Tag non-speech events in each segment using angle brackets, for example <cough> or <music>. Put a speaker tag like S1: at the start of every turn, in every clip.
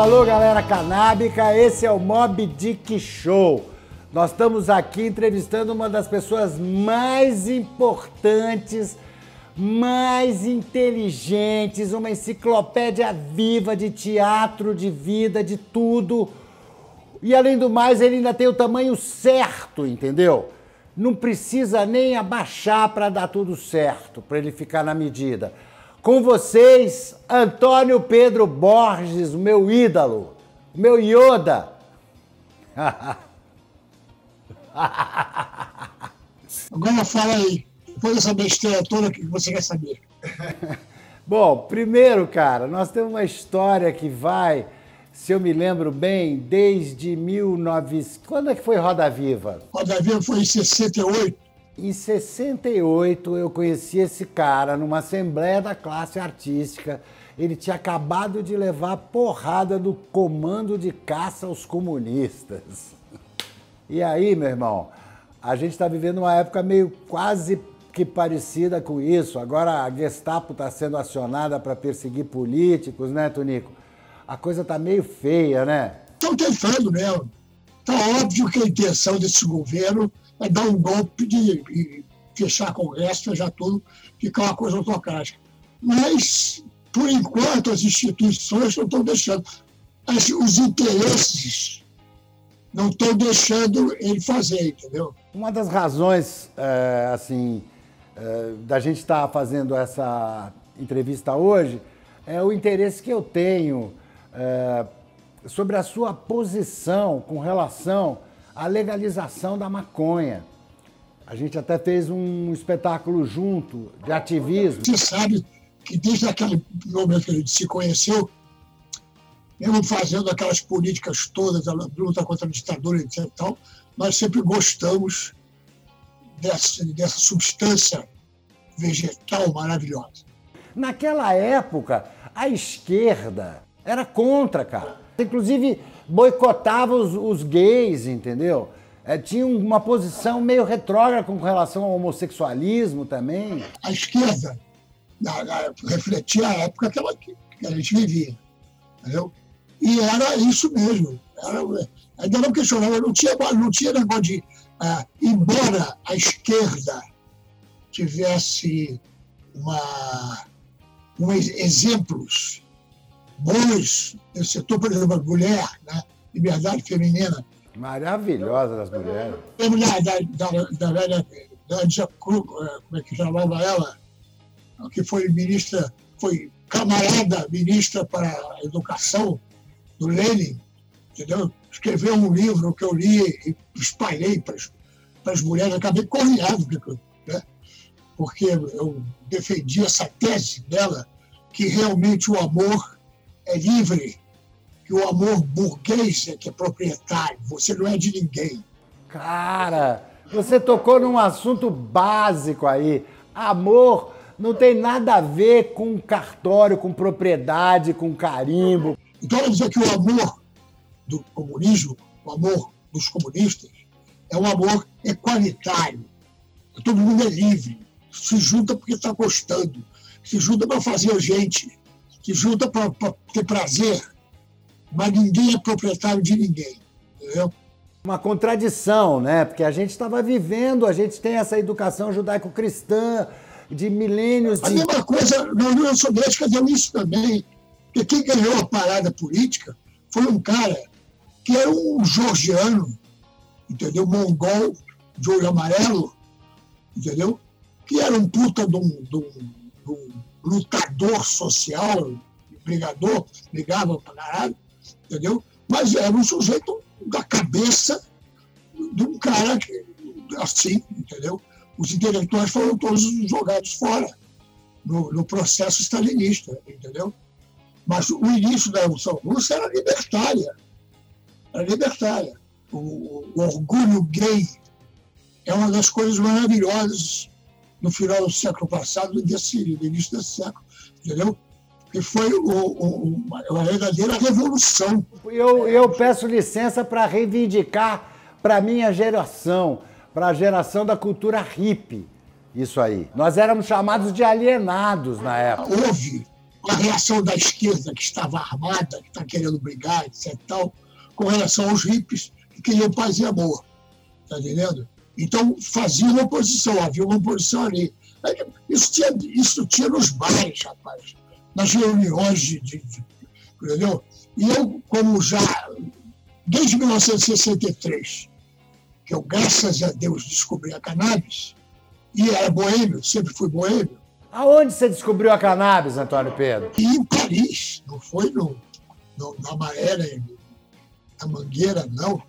S1: alô, galera canábica, esse é o Mob Dick Show. Nós estamos aqui entrevistando uma das pessoas mais importantes, mais inteligentes, uma enciclopédia viva de teatro, de vida, de tudo. E além do mais, ele ainda tem o tamanho certo, entendeu? Não precisa nem abaixar para dar tudo certo, para ele ficar na medida. Com vocês, Antônio Pedro Borges, o meu ídolo, o meu Yoda. <laughs>
S2: Agora fala aí, depois dessa besteira toda que você quer saber. <laughs>
S1: Bom, primeiro, cara, nós temos uma história que vai, se eu me lembro bem, desde 1900. Quando é que foi Roda Viva?
S2: Roda Viva foi em 68.
S1: Em 68, eu conheci esse cara numa assembleia da classe artística. Ele tinha acabado de levar porrada do comando de caça aos comunistas. E aí, meu irmão, a gente está vivendo uma época meio quase que parecida com isso. Agora a Gestapo está sendo acionada para perseguir políticos, né, Tonico? A coisa está meio feia, né?
S2: Estão tentando mesmo. Está óbvio que a intenção desse governo é dar um golpe de, de fechar Congresso, fechar tudo, ficar uma coisa autocrática. Mas, por enquanto, as instituições não estão deixando. As, os interesses não estão deixando ele fazer, entendeu?
S1: Uma das razões, é, assim, é, da gente estar tá fazendo essa entrevista hoje é o interesse que eu tenho é, sobre a sua posição com relação a legalização da maconha. A gente até fez um espetáculo junto de ativismo.
S2: Você sabe que desde aquele momento que a gente se conheceu, mesmo fazendo aquelas políticas todas, a luta contra a ditadura, etc. E tal, nós sempre gostamos dessa, dessa substância vegetal maravilhosa.
S1: Naquela época, a esquerda era contra, cara. Inclusive, boicotava os, os gays, entendeu? É, tinha uma posição meio retrógrada com relação ao homossexualismo também.
S2: A esquerda na, na, refletia a época que, ela, que a gente vivia, entendeu? E era isso mesmo. Era, ainda não questionava, não tinha, não tinha negócio de. Ah, embora a esquerda tivesse uma, um, exemplos bons no setor, por exemplo, a mulher, né? liberdade feminina.
S1: Maravilhosa das mulheres.
S2: Lembro da, da, da, da velha Nadia Cruz, eh, como é que chamava ela? Que foi ministra, foi camarada ministra para a educação do Lenin, entendeu? Escreveu um livro que eu li e espalhei para as, para as mulheres, acabei correndo, né? porque eu defendi essa tese dela, que realmente o amor é livre, que o amor burguês é que é proprietário, você não é de ninguém.
S1: Cara, você tocou num assunto básico aí. Amor não tem nada a ver com cartório, com propriedade, com carimbo.
S2: Então, ela dizer que o amor do comunismo, o amor dos comunistas, é um amor equalitário. Todo mundo é livre, se junta porque está gostando, se junta para fazer gente, se junta para ter prazer, mas ninguém é proprietário de ninguém, entendeu?
S1: Uma contradição, né? Porque a gente estava vivendo, a gente tem essa educação judaico-cristã de milênios de.
S2: A mesma coisa na União Soviética deu isso também. Porque quem ganhou a parada política foi um cara que era um georgiano, entendeu? Mongol, de olho amarelo, entendeu? Que era um puta de um, de um, de um lutador social, brigador, brigava pra caralho, entendeu? Mas era um sujeito da cabeça de um cara que, assim, entendeu? Os intelectuais foram todos jogados fora no, no processo stalinista, entendeu? Mas o início da Revolução Russa era libertária. Era libertária. O, o orgulho gay é uma das coisas maravilhosas no final do século passado, desse, início desse século, entendeu? Que foi o, o, uma verdadeira revolução.
S1: Eu, eu peço licença para reivindicar para a minha geração, para a geração da cultura hippie, isso aí. Nós éramos chamados de alienados na época.
S2: Houve a reação da esquerda que estava armada, que está querendo brigar, etc. Tal, com relação aos hippies que queriam paz e amor. Está entendendo? Então fazia uma oposição, havia uma oposição ali. Isso tinha, isso tinha nos bares, rapaz, nas reuniões de, de, de entendeu? E eu, como já, desde 1963, que eu, graças a Deus, descobri a cannabis, e era boêmio, sempre fui boêmio.
S1: Aonde você descobriu a cannabis, Antônio Pedro?
S2: E em Paris, não foi no, no, na Maré, na Mangueira, não.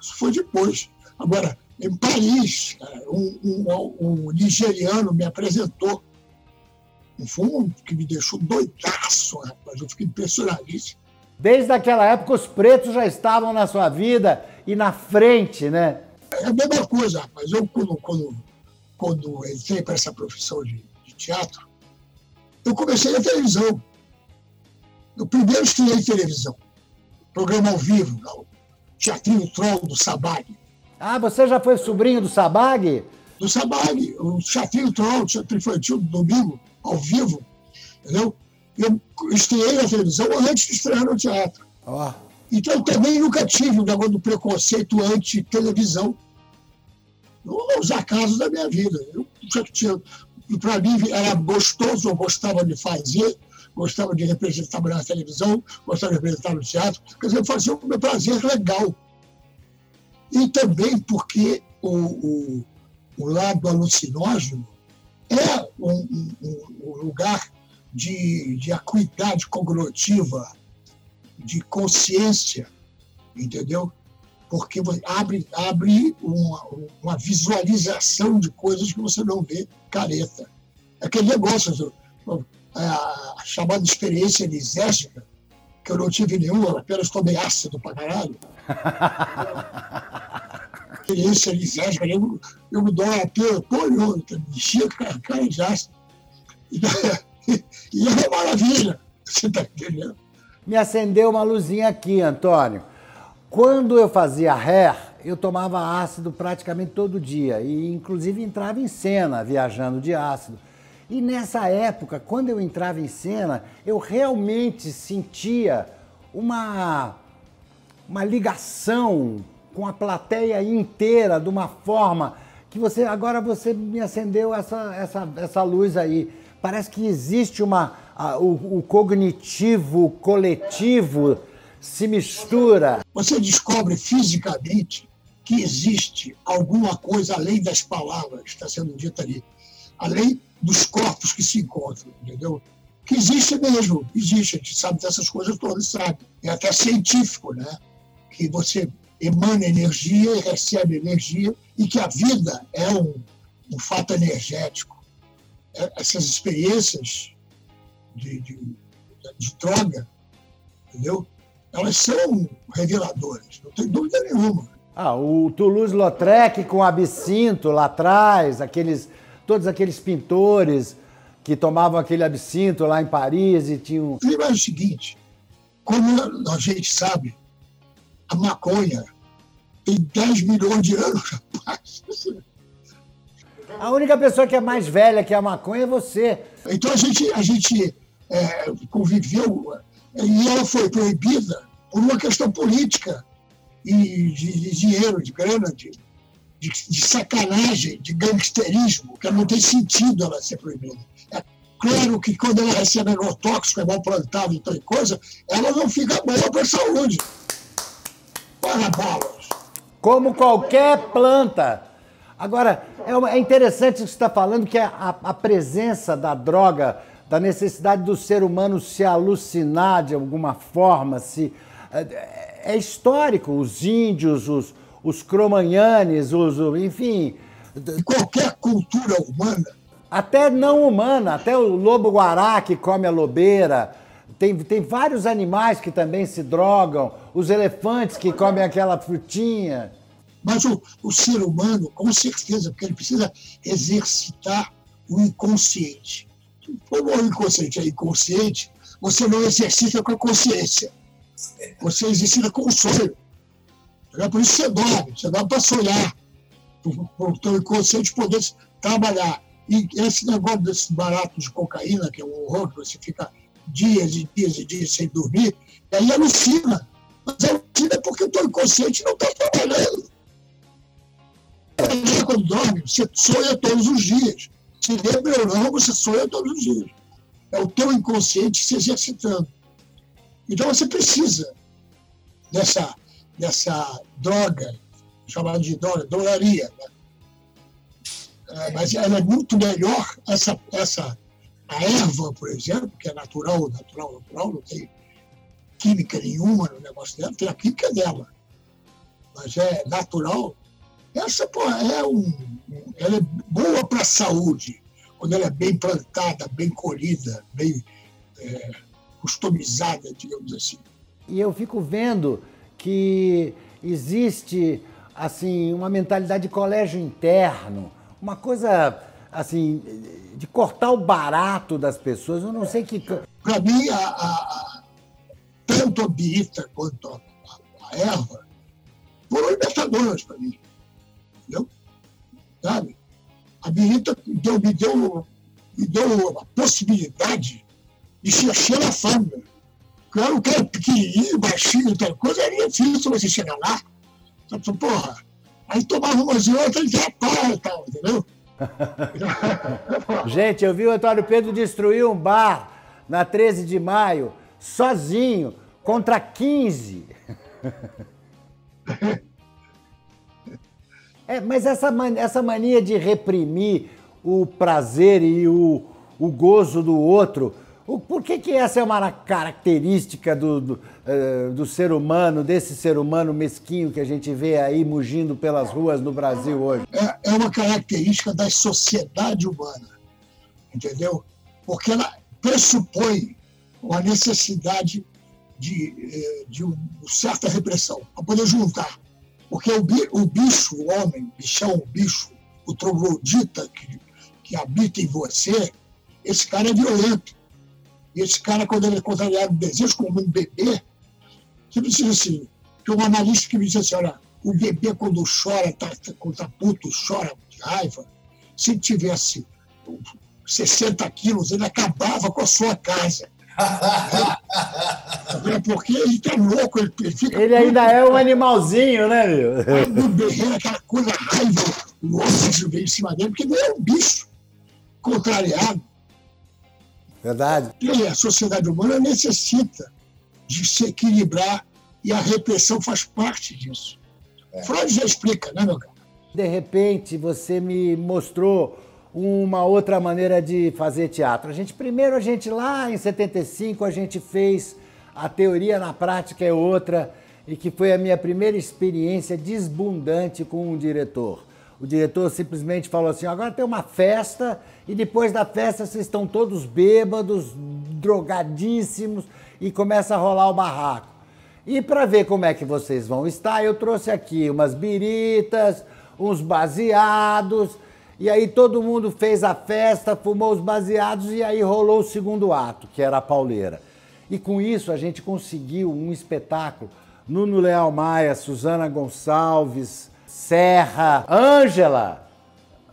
S2: Isso foi depois. Agora, em Paris, um, um, um nigeriano me apresentou um fumo que me deixou doidaço, rapaz. Eu fiquei impressionadíssimo.
S1: Desde aquela época, os pretos já estavam na sua vida e na frente, né?
S2: É a mesma coisa, rapaz. Eu, quando, quando, quando entrei para essa profissão de, de, teatro, eu comecei na televisão. Eu primeiro estudei televisão. Programa ao vivo, o Teatrinho Troll do Sabag.
S1: Ah, você já foi sobrinho do Sabag?
S2: Do Sabag, o Teatrinho Troll, o Teatro Infantil do domingo, ao vivo, entendeu? Eu estreiei na televisão antes de estrear no teatro. Oh. Então, também nunca tive o negócio do preconceito anti-televisão. Os acasos da minha vida. Eu já tinha. Para mim era gostoso, eu gostava de fazer, gostava de representar na televisão, gostava de representar no teatro. Quer dizer, eu fazia o meu prazer legal. E também porque o, o, o lado alucinógeno é um, um, um lugar de, de acuidade cognitiva, de consciência, entendeu? Porque abre, abre uma, uma visualização de coisas que você não vê careta. É aquele negócio, a, chamada experiência lisérgica, que eu não tive nenhuma, apenas tomei ácido pra caralho. Experiência lisérgica, eu, eu me dou até, pô, eu enchia a cara de ácido. E, <laughs> e é uma maravilha, você está entendendo?
S1: Me acendeu uma luzinha aqui, Antônio. Quando eu fazia hair, eu tomava ácido praticamente todo dia e inclusive entrava em cena viajando de ácido. E nessa época, quando eu entrava em cena, eu realmente sentia uma, uma ligação com a plateia inteira de uma forma que você agora você me acendeu essa, essa, essa luz aí. Parece que existe uma. A, o, o cognitivo coletivo se mistura.
S2: Você descobre fisicamente que existe alguma coisa além das palavras que está sendo dita ali, além dos corpos que se encontram, entendeu? Que existe mesmo, existe, a gente sabe dessas coisas todas, sabe. É até científico, né? Que você emana energia e recebe energia, e que a vida é um, um fato energético. É, essas experiências de, de, de droga, entendeu? Elas são reveladoras, não tem dúvida nenhuma.
S1: Ah, o Toulouse-Lautrec com absinto lá atrás, aqueles, todos aqueles pintores que tomavam aquele absinto lá em Paris e tinham.
S2: O é o seguinte: como a gente sabe, a maconha tem 10 milhões de anos, rapaz.
S1: A única pessoa que é mais velha que a maconha é você.
S2: Então a gente, a gente é, conviveu e ela foi proibida por uma questão política e de, de dinheiro, de grana, de, de, de, sacanagem, de gangsterismo, que não tem sentido ela ser proibida. É claro que quando ela recebe agrotóxico, é mal plantado e tal coisa, ela não fica boa para a saúde.
S1: Como qualquer planta. Agora, é, é interessante o que você está falando, que a, a presença da droga, da necessidade do ser humano se alucinar de alguma forma, se é, é histórico. Os índios, os, os cromanhanes, os, enfim.
S2: Qualquer cultura humana.
S1: Até não humana, até o lobo-guará que come a lobeira. Tem, tem vários animais que também se drogam, os elefantes que comem aquela frutinha.
S2: Mas o, o ser humano, com certeza, porque ele precisa exercitar o inconsciente. Como o inconsciente é inconsciente, você não exercita com a consciência. Você exercita com o sonho. É por isso que você dorme. Você dorme para sonhar. Para o teu inconsciente poder trabalhar. E esse negócio desse barato de cocaína, que é um horror, que você fica dias e dias e dias sem dormir, e aí alucina. Mas alucina porque o teu inconsciente não está trabalhando. Quando dorme, você sonha todos os dias. Se lembra ou não, você sonha todos os dias. É o teu inconsciente se exercitando. Então você precisa dessa, dessa droga, chamada de droga, doraria. Né? É, mas ela é muito melhor, essa, essa, a erva, por exemplo, que é natural, natural, natural, não tem química nenhuma no negócio dela, tem a química dela, mas é natural. Essa, pô, é um, ela é boa para a saúde, quando ela é bem plantada, bem colhida, bem é, customizada, digamos assim.
S1: E eu fico vendo que existe assim uma mentalidade de colégio interno, uma coisa assim de cortar o barato das pessoas. Eu não sei que.
S2: Para mim, a, a, tanto a birita quanto a, a, erva foram libertadoras para mim. Entendeu? Sabe? A birita deu, me, deu, me deu a possibilidade de se encher a fama. Eu era um cara pequenininho, baixinho, tal coisa, era difícil você chegar lá. Então, porra, aí tomava umas e outras e já pau e tal, entendeu? <laughs>
S1: Gente, eu vi o Antônio Pedro destruir um bar na 13 de maio, sozinho, contra 15. É, mas essa, essa mania de reprimir o prazer e o, o gozo do outro por que, que essa é uma característica do, do, uh, do, ser humano, desse ser humano mesquinho que a gente vê aí mugindo pelas ruas no Brasil hoje?
S2: É, é uma característica da sociedade humana, entendeu? Porque ela pressupõe uma necessidade de, eh, de uma certa repressão, para poder juntar. Porque o, bicho, o homem, bichão, o bicho, o troglodita que, que habita em você, esse cara é violento e esse cara, quando ele é contrariado de desejo, como um bebê, você precisa assim, tem um analista que me disse assim, olha, o bebê quando chora, tá, quando tá puto, chora de raiva, se ele tivesse 60 quilos, ele acabava com a sua casa. É porque ele tá louco, ele,
S1: ele
S2: fica.
S1: Ele ainda é um animalzinho, né, meu?
S2: O berreiro, aquela coisa raiva, o osso vem em cima dele, porque ele é um bicho contrariado.
S1: Verdade.
S2: E a sociedade humana necessita de se equilibrar e a repressão faz parte disso. É. Freud já explica, né, meu cara?
S1: De repente, você me mostrou uma outra maneira de fazer teatro. A gente primeiro a gente lá em 75 a gente fez a teoria na prática é outra e que foi a minha primeira experiência desbundante com um diretor. O diretor simplesmente falou assim: agora tem uma festa e depois da festa vocês estão todos bêbados, drogadíssimos e começa a rolar o barraco. E para ver como é que vocês vão estar, eu trouxe aqui umas biritas, uns baseados, e aí todo mundo fez a festa, fumou os baseados e aí rolou o segundo ato, que era a pauleira. E com isso a gente conseguiu um espetáculo. Nuno Leal Maia, Suzana Gonçalves, Serra, Ângela,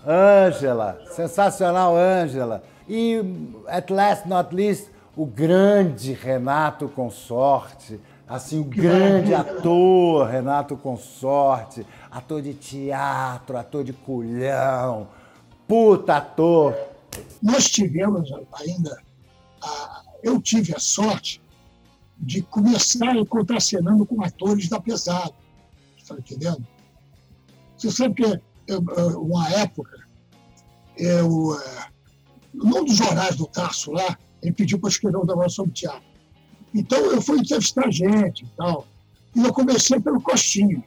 S1: Ângela, sensacional Ângela. E, at last not least, o grande Renato Consorte, assim, o grande ator Renato Consorte, ator de teatro, ator de culhão, puta ator.
S2: Nós tivemos ainda, a, eu tive a sorte de começar a contracenando com atores da pesada, está entendendo? Você sabe que eu, uma época, eu, é, num dos jornais do Tarso lá, ele pediu para escrever um negócio sobre teatro. Então eu fui entrevistar gente e tal. E eu comecei pelo Costinha.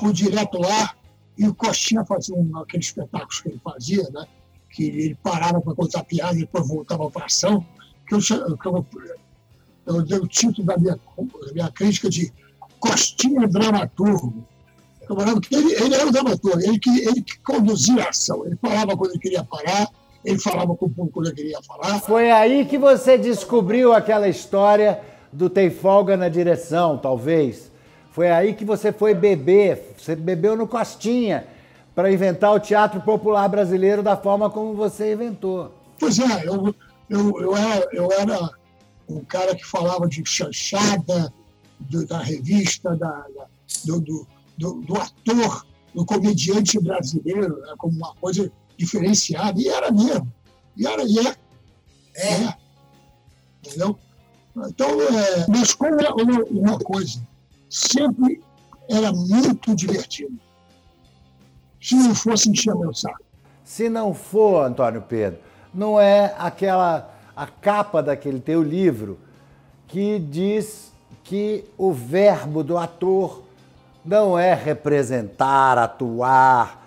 S2: Fui direto lá e o Costinha fazia um, aqueles espetáculos que ele fazia, né? Que ele parava para contar piada e depois voltava para ação. Que eu, que eu, eu dei o título da minha, da minha crítica de Costinha Dramaturgo camarada, porque ele, ele era o dramaturgo, ele que, ele que conduzia a ação. Ele falava quando ele queria parar, ele falava com o público ele queria falar.
S1: Foi aí que você descobriu aquela história do Tem Folga na Direção, talvez. Foi aí que você foi beber, você bebeu no Costinha, para inventar o teatro popular brasileiro da forma como você inventou.
S2: Pois é, eu, eu, eu, era, eu era um cara que falava de chanchada, do, da revista, da, da do, do, do, do, ator, do comediante brasileiro, né, como uma coisa diferenciada, e era mesmo. E era, e é. É. é. Entendeu? Então, é, mas como é uma, uma coisa, sempre era muito divertido. Se não fosse encher meu saco.
S1: Se não for, Antônio Pedro, não é aquela a capa daquele teu livro que diz que o verbo do ator não é representar, atuar.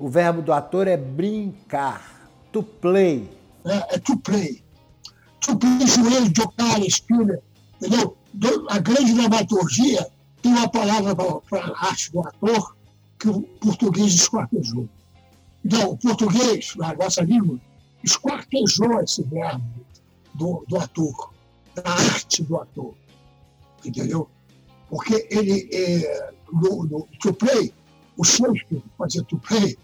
S1: O verbo do ator é brincar, to play.
S2: É, é to play. To play, joelho, jogar, espina, entendeu? A grande dramaturgia tem uma palavra para a arte do ator que o português esquartejou. Então, o português, na nossa língua, esquartejou esse verbo do, do ator, da arte do ator. Entendeu? Porque ele, é, no, no to play, o Shakespeare fazia to play,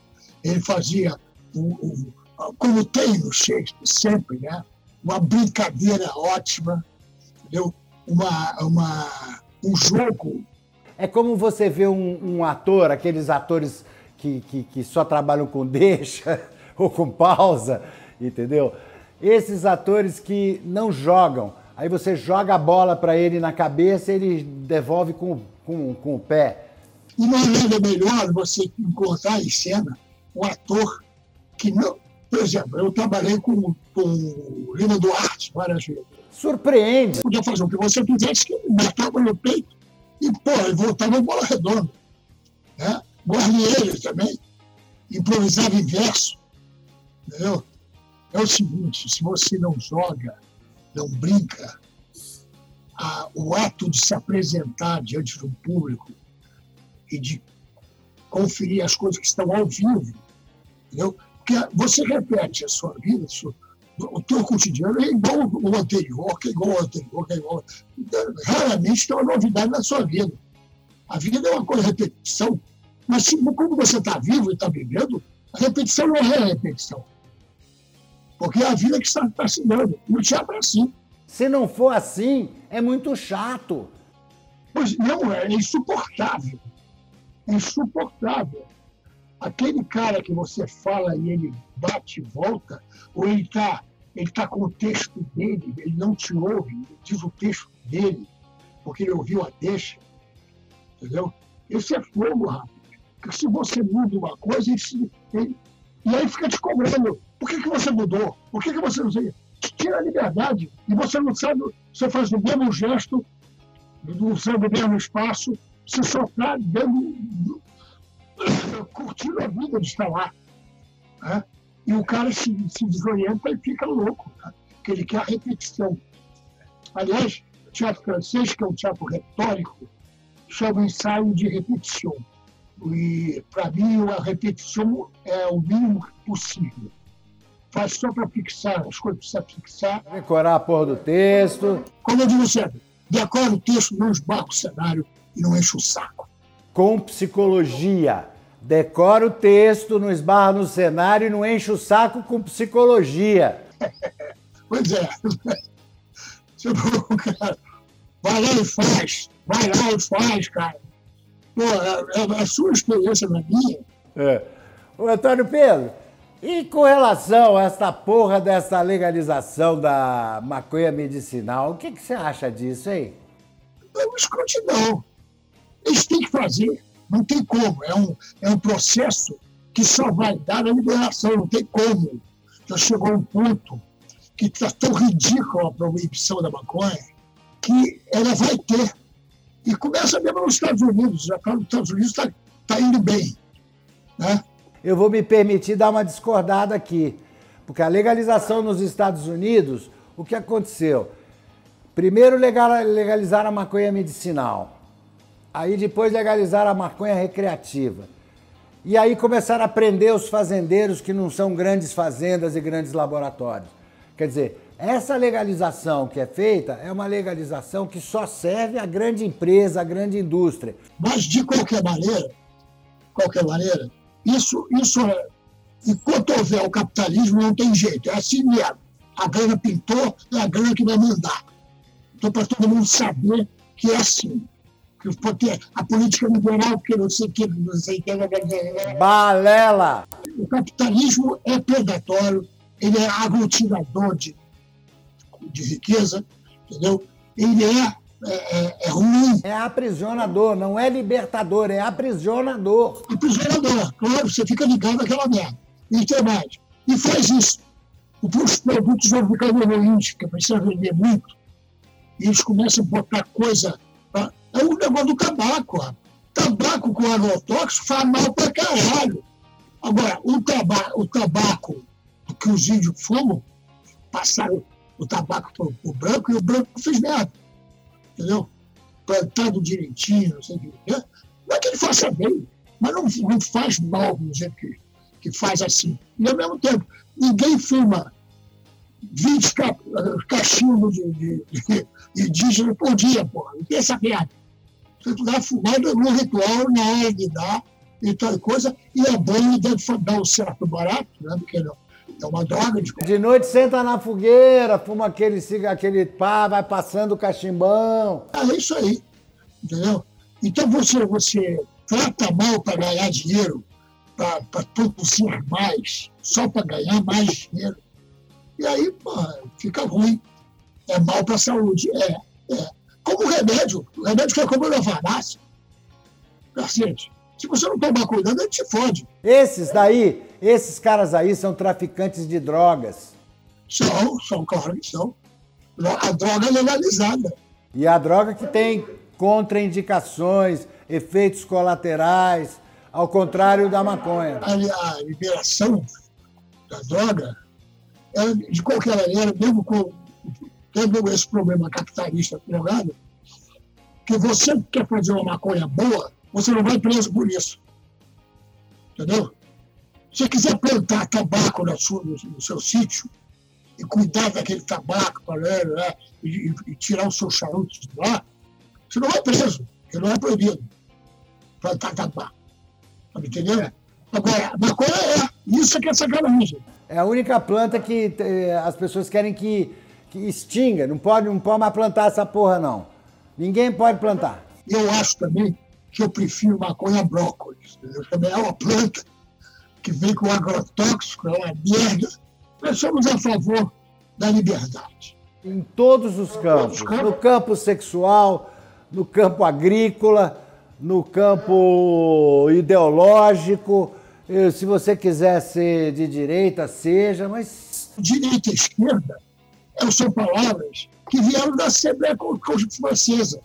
S2: ele fazia, o, o, como tem no Shakespeare sempre, né? uma brincadeira ótima, entendeu? Uma, uma, um jogo.
S1: É como você vê um, um ator, aqueles atores que, que, que só trabalham com deixa <laughs> ou com pausa, entendeu? Esses atores que não jogam, aí você joga a bola para ele na cabeça e ele devolve com, com, com o pé.
S2: E não é nada melhor você encontrar em cena um ator que não. Por exemplo, eu trabalhei com, com o Lima Duarte várias vezes.
S1: Surpreende.
S2: Podia fazer o que você quisesse, que matava no peito e, pô, ele voltava a bola redonda. Né? Guarnieri também, improvisava em verso. Entendeu? É o seguinte: se você não joga, não brinca, a, o ato de se apresentar diante do público e de conferir as coisas que estão ao vivo, entendeu? Porque você repete a sua vida, o teu cotidiano é igual ao anterior, que é igual ao anterior, que é igual. Raramente tem uma novidade na sua vida. A vida é uma coisa repetição, mas se, quando você está vivo e está vivendo, a repetição não é a repetição. Porque é a vida que está, está se dando. E o teatro é assim.
S1: Se não for assim, é muito chato.
S2: Pois não, é insuportável. É insuportável. Aquele cara que você fala e ele bate e volta, ou ele está ele tá com o texto dele, ele não te ouve, ele diz o texto dele, porque ele ouviu a deixa. Entendeu? Esse é fogo, rapaz. Porque se você muda uma coisa, ele, ele, e aí fica te cobrando. Por que, que você mudou? Por que, que você não sei? Tira a liberdade. E você não sabe, você faz o mesmo gesto, usando o mesmo espaço, você só está dando, curtindo a vida de estar lá. Né? E o cara se, se desorienta e fica louco, né? porque ele quer a repetição. Aliás, o teatro francês, que é um teatro retórico, chama ensaio de repetição. E, para mim, a repetição é o mínimo possível. Faz só para fixar, as coisas precisam fixar.
S1: Decorar a porra do texto.
S2: Como eu digo sempre, decora o texto, não esbarra o cenário e não enche o saco.
S1: Com psicologia. Decora o texto, não esbarra no cenário e não enche o saco com psicologia. <laughs>
S2: pois é. <laughs> Tipo, cara, vai lá e faz. Vai lá e faz, cara. Pô, é, é a sua experiência na minha.
S1: É. Ô, Antônio Pedro, e com relação a essa porra dessa legalização da maconha medicinal, o que, que você acha disso, hein?
S2: É uma escrotidão. Eles têm que fazer. Não tem como. É um, é um processo que só vai dar na liberação. Não tem como. Já chegou um ponto que está tão ridícula a proibição da maconha que ela vai ter e começa mesmo nos Estados Unidos, já está nos Estados Unidos, está tá indo bem. Né?
S1: Eu vou me permitir dar uma discordada aqui, porque a legalização nos Estados Unidos, o que aconteceu? Primeiro legalizaram a maconha medicinal, aí depois legalizaram a maconha recreativa. E aí começaram a prender os fazendeiros que não são grandes fazendas e grandes laboratórios. Quer dizer, essa legalização que é feita é uma legalização que só serve à grande empresa, à grande indústria.
S2: Mas, de qualquer maneira, qualquer maneira, isso, isso é, enquanto houver o capitalismo, não tem jeito. É assim mesmo. A grana pintou, é a grana que vai mandar. Então, para todo mundo saber que é assim. Porque a política liberal, que não sei o que, não sei o que.
S1: Balela!
S2: O capitalismo é predatório, ele é aglutinador de, de riqueza, entendeu? Ele é, é, é, é ruim.
S1: É aprisionador, não é libertador, é aprisionador.
S2: Aprisionador, claro, você fica ligado àquela merda. E tem mais. E faz isso. Os produtos vão ficando ruins, porque precisa vender muito. E eles começam a botar coisa. Tá? É o negócio do tabaco. Ó. Tabaco com agrotóxico faz mal pra caralho. Agora, o tabaco, o tabaco que os índios fumam, passaram o tabaco para o branco e o branco fez merda. Entendeu? Plantado direitinho, não sei o que. Não é que ele faça bem, mas não, não faz mal do jeito que, que faz assim. E ao mesmo tempo, ninguém fuma 20 ca, cachimbos de, de, de, indígena por dia, porra. Não tem essa merda. Você dá fumada no ritual, na hora de dar e tal coisa, e bom e deve dar um certo barato, né? Porque não é uma droga de
S1: De noite senta na fogueira, fuma aquele, aquele pá, vai passando o cachimbão.
S2: É isso aí. Entendeu? Então você, você trata mal para ganhar dinheiro, para produzir mais, só para ganhar mais dinheiro. E aí, pô, fica ruim. É mal para a saúde. É, é. Como remédio. O remédio que é como na farmácia. Se você não tomar cuidado, ele te fode.
S1: Esses daí, esses caras aí são traficantes de drogas.
S2: São, são, claro que são. A droga é legalizada.
S1: E a droga que tem contraindicações, efeitos colaterais, ao contrário da maconha.
S2: A, a liberação da droga, ela, de qualquer maneira, mesmo com tendo esse problema capitalista drogado, que você quer fazer uma maconha boa, você não vai preso por isso. Entendeu? Se você quiser plantar tabaco no seu, no seu sítio e cuidar daquele tabaco né, né, e, e, tirar os seus charutos de lá, você não vai preso, porque não é proibido plantar tabaco. Tá me entendendo? Agora, maconha é, isso é que é sacanagem.
S1: É a única planta que as pessoas querem que, que extinga. Não pode, não pode mais plantar essa porra, não. Ninguém pode plantar.
S2: Eu acho também que eu prefiro maconha brócolis. Também é uma planta que vem com agrotóxico, é uma merda. Nós somos a favor da liberdade.
S1: Em todos os campos. No campo sexual, no campo agrícola, no campo ideológico. Se você quiser ser de direita, seja, mas.
S2: Direita e esquerda são palavras que vieram da Assembleia Francesa,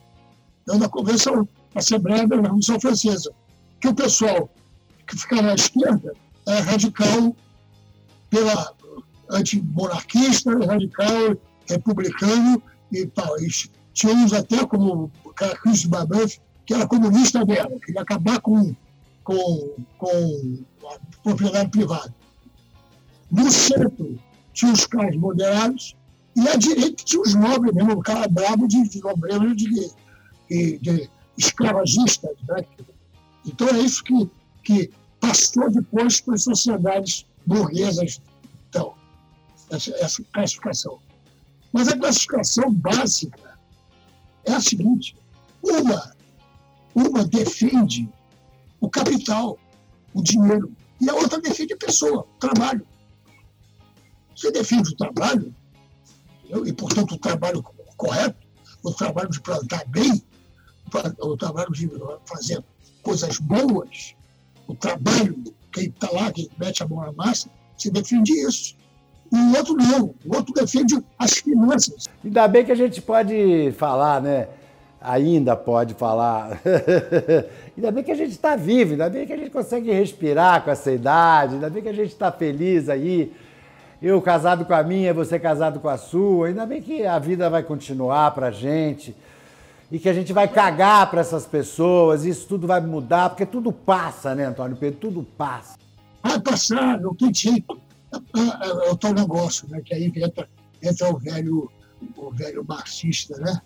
S2: da Convenção Assembleia da Revolução Francesa, que o pessoal que fica na esquerda é radical pela antimonarquista, radical republicano e tal. E até como o cara Cris Babeuf, que era comunista dela, queria acabar com, com, com a propriedade privada. No centro tinha os caras moderados e à direita tinha os nobres mesmo, o cara brabo de, de de, de, de escravagistas. Né? Então é isso que, que passou depois para as sociedades burguesas. Então, essa, essa classificação. Mas a classificação básica é a seguinte: uma, uma defende o capital, o dinheiro, e a outra defende a pessoa, o trabalho. Você defende o trabalho, e portanto o trabalho correto, o trabalho de plantar bem, o trabalho de fazer coisas boas, o trabalho, quem está lá, quem mete a mão na massa, se defende isso. E o outro não, o outro defende as finanças.
S1: Ainda bem que a gente pode falar, né? Ainda pode falar. <laughs> ainda bem que a gente está vivo, ainda bem que a gente consegue respirar com essa idade, ainda bem que a gente está feliz aí. Eu casado com a minha, você casado com a sua, ainda bem que a vida vai continuar para a gente e que a gente vai cagar para essas pessoas, isso tudo vai mudar, porque tudo passa, né, Antônio Pedro? Tudo passa.
S2: Vai passar, não tem jeito. É, é, é o tal negócio, né? Que aí entra, entra o velho, o velho marxista, né?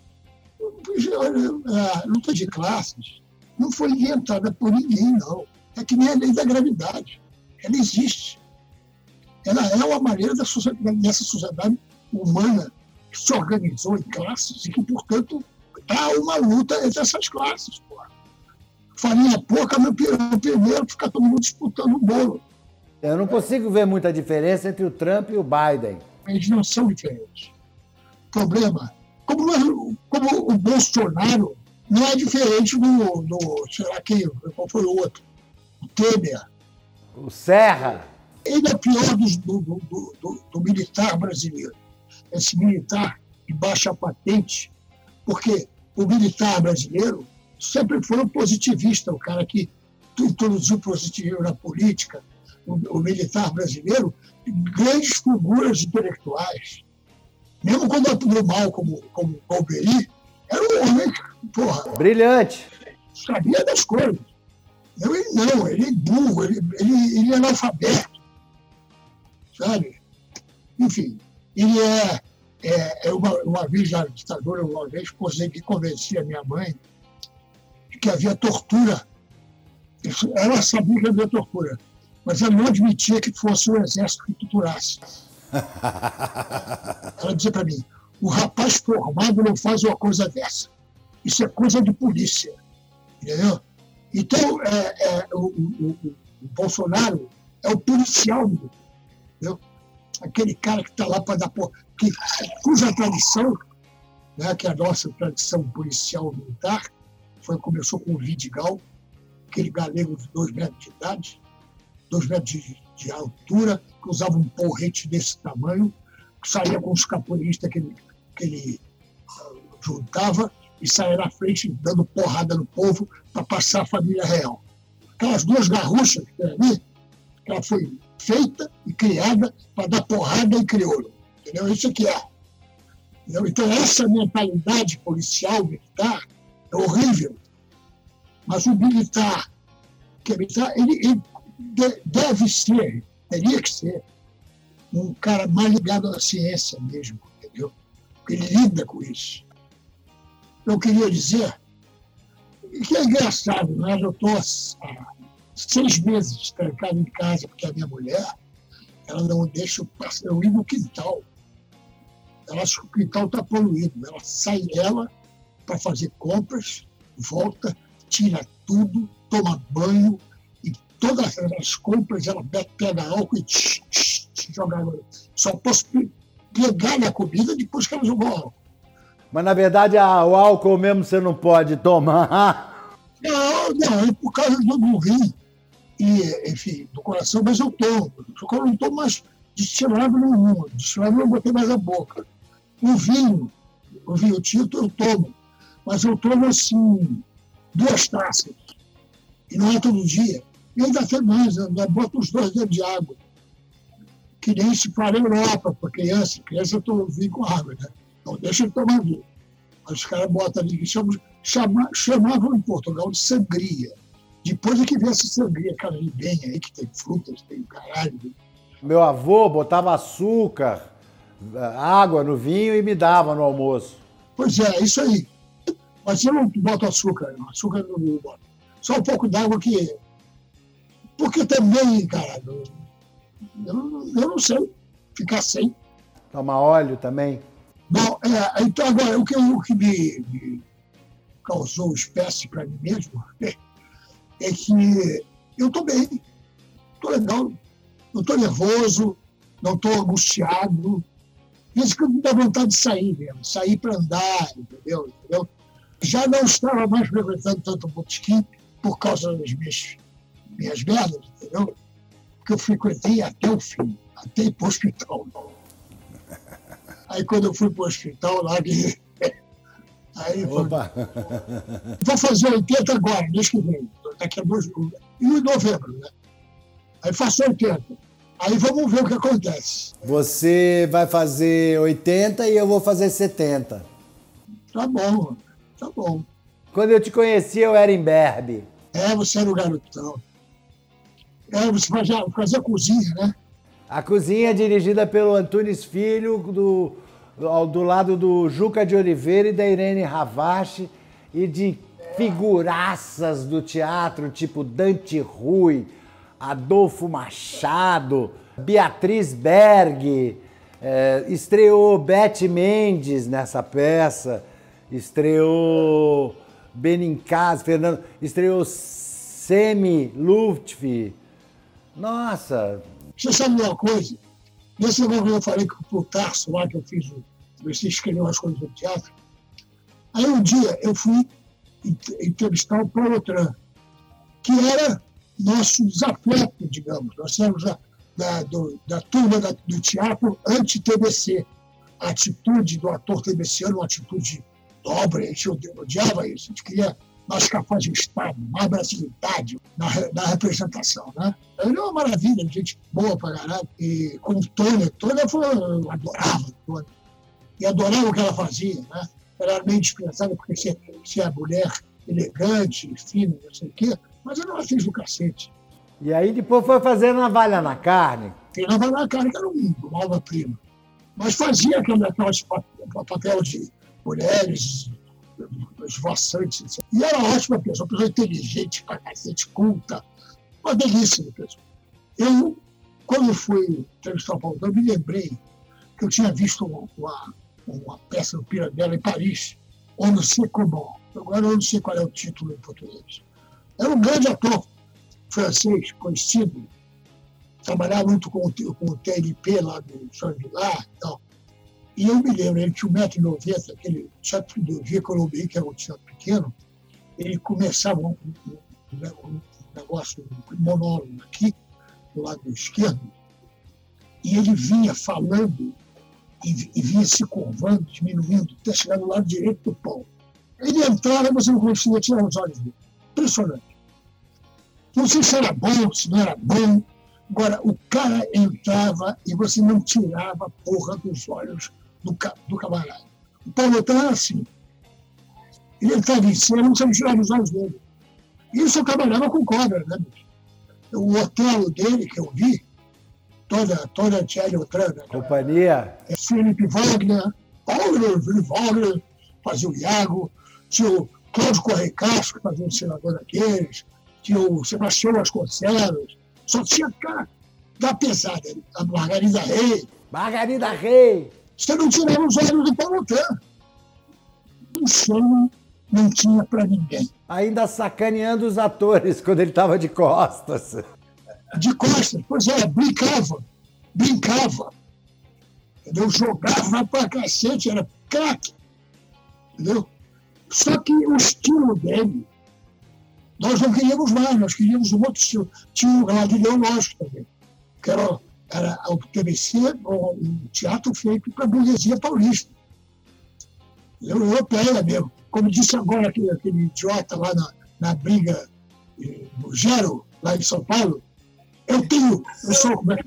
S2: A luta de classes não foi inventada por ninguém, não. É que nem a lei da gravidade. Ela existe. Ela é uma maneira da sociedade, dessa sociedade humana se organizou em classes e que, portanto, há uma luta entre essas classes. Porra. Farinha pouca, meu primeiro, fica todo mundo disputando o bolo.
S1: Eu não consigo ver muita diferença entre o Trump e o Biden.
S2: Eles não são diferentes. Problema, como, é, como o Bolsonaro não é diferente do, do sei lá quem, qual foi o outro, o Temer.
S1: O Serra.
S2: Ele é pior do, do, do, do militar brasileiro. Esse militar de baixa patente, porque o militar brasileiro sempre foi um positivista, o cara que introduziu positivismo na política, o, o militar brasileiro, grandes figuras intelectuais. Mesmo quando atuou mal, como, como Golbery, era um homem, porra.
S1: Brilhante.
S2: Sabia das coisas. Eu, ele não, ele é burro, ele, ele, ele é analfabeto. Sabe? Enfim, ele é. é, é uma, uma vez, a ditadura, uma vez, consegui convencer a minha mãe de que havia tortura. Ela sabia que havia tortura mas ela não admitia que fosse o exército que torturasse. <laughs> Ela dizia para mim: o rapaz formado não faz uma coisa dessa. Isso é coisa de polícia. Entendeu? Então, é, é, o, o, o, Bolsonaro é o policial, entendeu? aquele cara que está lá para dar porra, que, cuja tradição, né, que é a nossa tradição policial militar, foi, começou com o Vidigal, aquele galego de dois metros de idade, dois metros de, de altura, que usava um porrete desse tamanho, que saía com os capoeiristas que ele, que ele uh, juntava e saía na frente dando porrada no povo para passar a família real. Aquelas duas garruchas que tem ali, ela foi feita e criada para dar porrada em crioulo. Entendeu? Isso que é. Entendeu? Então, essa mentalidade policial, militar, é horrível. Mas o militar, que é militar, ele, ele deve ser, teria que ser, um cara mais ligado à ciência mesmo, entendeu? Ele lida com isso. Eu queria dizer que é engraçado, né? Eu estou seis meses trancado em casa porque a minha mulher ela não deixa eu, passar, eu ir no quintal. Ela acha que o quintal está poluído. Ela sai ela para fazer compras, volta, tira tudo, toma banho, todas as compras ela pega álcool e tch, tch, tch, joga. Só posso pegar a comida depois que ela jogou álcool.
S1: Mas na verdade a, o álcool mesmo você não pode tomar. <laughs>
S2: Não, não, é por causa do rim e, enfim, do coração, mas eu tomo. Só que eu não tomo mais destilado nenhum. Destilado eu botei mais a boca. O vinho, o vinho tinto eu tomo, mas eu tomo assim, duas taças. E não é todo dia. E ainda tem mais, ainda bota os dois dedos de água. Que nem se fala Europa para criança. Criança eu vinho com água, né? Então deixa ele tomar vinho. Mas os caras botam ali, que chamam, chama, chamavam em Portugal de sangria. Depois é que vem essa sangria, cara, ali bem aí, que tem frutas, tem caralho.
S1: Meu avô botava açúcar, água no vinho e me dava no almoço.
S2: Pois é, isso aí. Mas eu não boto açúcar, não. açúcar não boto. Só um pouco d'água que porque também, cara, eu, eu não sei ficar sem.
S1: Toma óleo também?
S2: Bom, é, então agora, o que, o que me, me causou espécie para mim mesmo <laughs> é, que eu estou bem, estou legal, não estou nervoso, não estou angustiado. Isso que me dá vontade de sair mesmo, sair para andar, entendeu? entendeu? Já não estava mais frequentando tanto o botequim por causa das minhas minhas merdas, entendeu? Que eu frequentei até o fim, até ir para o hospital. <laughs> Aí quando eu fui para o hospital, lá de. Aí Opa. vou fazer 80 agora, mês que vem, daqui a dois. Em novembro, né? Aí faço 80. Aí vamos ver o que acontece.
S1: Você vai fazer 80 e eu vou fazer 70.
S2: Tá bom, tá bom.
S1: Quando eu te conheci, eu era em Berbe.
S2: É, você era o garotão. É, você fazia, fazia cozinha, né?
S1: A cozinha é dirigida pelo Antunes Filho, do, do, do lado do Juca de Oliveira e da Irene Ravache, e de figuraças do teatro, tipo Dante Rui, Adolfo Machado, Beatriz Berg, É, estreou Beth Mendes nessa peça, estreou Benincaz, Fernando, estreou Semi Luftfi. Nossa!
S2: Você sabe uma coisa? Nesse momento eu falei com o Tarso lá, que eu fiz, você escreveu as coisas do teatro. Aí um dia eu fui entrevistar o Paulo Tran, que era nosso desafeto, digamos. Nós éramos da, da, do, da turma da, do teatro anti-TBC. A atitude do ator TBC era uma atitude dobre, a gente odiava isso, a gente queria mais capaz de Estado, mais brasilidade na, na representação. Né? Ele é uma maravilha, gente boa pra caralho. E como Tônia, Tônia foi, eu adorava Tônia. E adorava o que ela fazia. Né? Ela era meio dispensável, porque se, se é mulher elegante, fina, não sei o quê, mas ela fez do cacete.
S1: E aí depois foi fazer Navalha na Carne.
S2: E Navalha na Carne, que era uma obra-prima. Mas fazia aquele papel de mulheres esvoaçantes. Assim. E era ótima pessoa, pessoa inteligente, pra cacete, culta. Uma delícia de pessoa. Eu, quando fui entrevistar o Paulo, me lembrei que eu tinha visto uma, uma, peça do Pirandello em Paris, On ne sait comment. Agora eu não sei qual é o título em português. Era um grande ator francês, conhecido, trabalhava muito com, com o TNP lá do São Vilar e tal. E eu me lembro, ele tinha 1,90m, aquele teatro do Via Colombier, que era um teatro pequeno, ele começava um, um, um negócio, um monólogo aqui, do lado esquerdo, e ele vinha falando e, e vinha se curvando, diminuindo, até chegar do lado direito do pão. Ele entrava, você não conseguia tirar os olhos dele. Impressionante. Não sei se era bom, se não era bom. Agora, o cara entrava e você não tirava a porra dos olhos do, do camarada. O Paulo era assim. Ele entrava em cima, não sabia tirar os olhos dele. Isso eu trabalhava com cobra, né? O hotel dele, que eu vi, toda, toda a Thierry Otrana. Né?
S1: Companhia.
S2: É Felipe Wagner, Paulo Felipe Wagner, fazia o Iago, tinha o Cláudio Correia Castro, que fazia um senador daqueles, tinha o Sebastião Vasconcelos, só tinha cara da pesada, a Margarida Rei.
S1: Margarida Rei!
S2: Você não tirava os olhos do Paulotã. O sonho não tinha para ninguém.
S1: Ainda sacaneando os atores quando ele estava de costas.
S2: De costas, pois é, brincava, brincava. Entendeu? Jogava pra cacete, era craque. Entendeu? Só que o estilo dele, nós não queríamos mais, nós queríamos um outro estilo. Tinha um lado ideológico também, que era, era o TBC, um teatro feito para a burguesia paulista. Europeia mesmo. Como disse agora aquele, aquele idiota lá na, na briga eh, no Gero, lá em São Paulo, eu tenho, eu sou, como é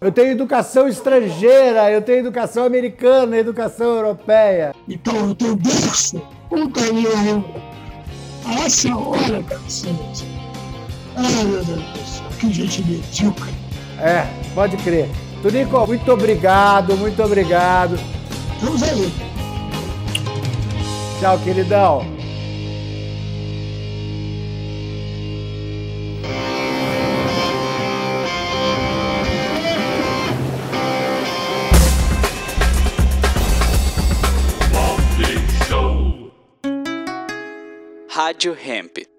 S1: eu tenho educação estrangeira, eu tenho educação americana, educação europeia.
S2: Então eu tenho berço. Puta merda. A essa hora, cacete. Ai, meu Deus do céu, que gente medíocre.
S1: É, pode crer. Tunico, muito obrigado, muito obrigado.
S2: Vamos aí.
S1: Tchau, queridão.
S3: Rádio Hemp.